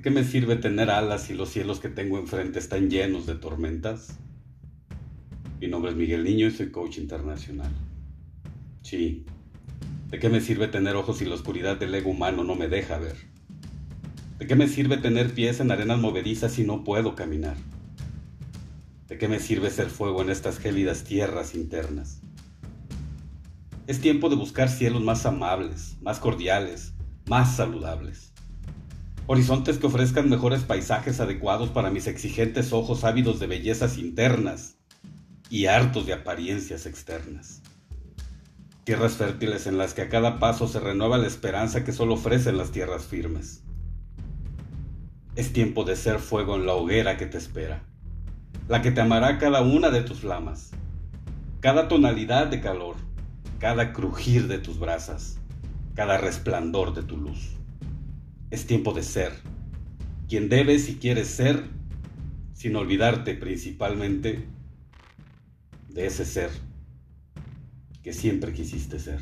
¿De qué me sirve tener alas si los cielos que tengo enfrente están llenos de tormentas? Mi nombre es Miguel Niño y soy coach internacional. Sí. ¿De qué me sirve tener ojos si la oscuridad del ego humano no me deja ver? ¿De qué me sirve tener pies en arenas movedizas si no puedo caminar? ¿De qué me sirve ser fuego en estas gélidas tierras internas? Es tiempo de buscar cielos más amables, más cordiales, más saludables horizontes que ofrezcan mejores paisajes adecuados para mis exigentes ojos ávidos de bellezas internas y hartos de apariencias externas. Tierras fértiles en las que a cada paso se renueva la esperanza que solo ofrecen las tierras firmes. Es tiempo de ser fuego en la hoguera que te espera, la que te amará cada una de tus flamas, cada tonalidad de calor, cada crujir de tus brasas, cada resplandor de tu luz. Es tiempo de ser quien debes y quieres ser, sin olvidarte principalmente de ese ser que siempre quisiste ser.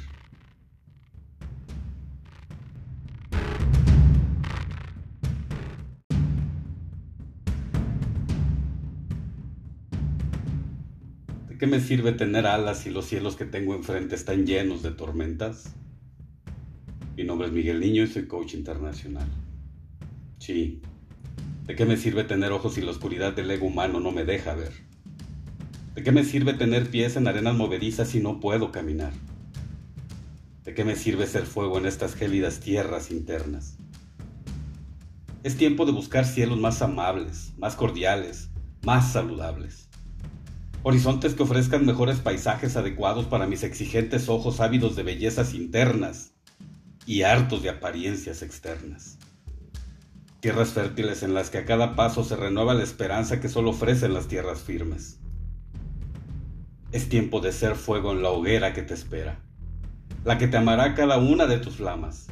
¿De qué me sirve tener alas si los cielos que tengo enfrente están llenos de tormentas? Mi nombre es Miguel Niño y soy coach internacional. Sí. ¿De qué me sirve tener ojos si la oscuridad del ego humano no me deja ver? ¿De qué me sirve tener pies en arenas movedizas si no puedo caminar? ¿De qué me sirve ser fuego en estas gélidas tierras internas? Es tiempo de buscar cielos más amables, más cordiales, más saludables. Horizontes que ofrezcan mejores paisajes adecuados para mis exigentes ojos ávidos de bellezas internas y hartos de apariencias externas. Tierras fértiles en las que a cada paso se renueva la esperanza que solo ofrecen las tierras firmes. Es tiempo de ser fuego en la hoguera que te espera, la que te amará cada una de tus flamas,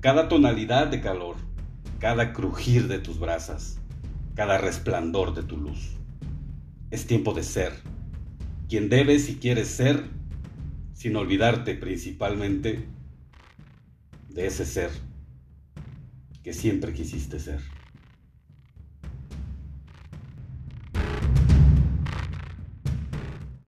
cada tonalidad de calor, cada crujir de tus brasas, cada resplandor de tu luz. Es tiempo de ser quien debes y quieres ser, sin olvidarte principalmente de ese ser que siempre quisiste ser.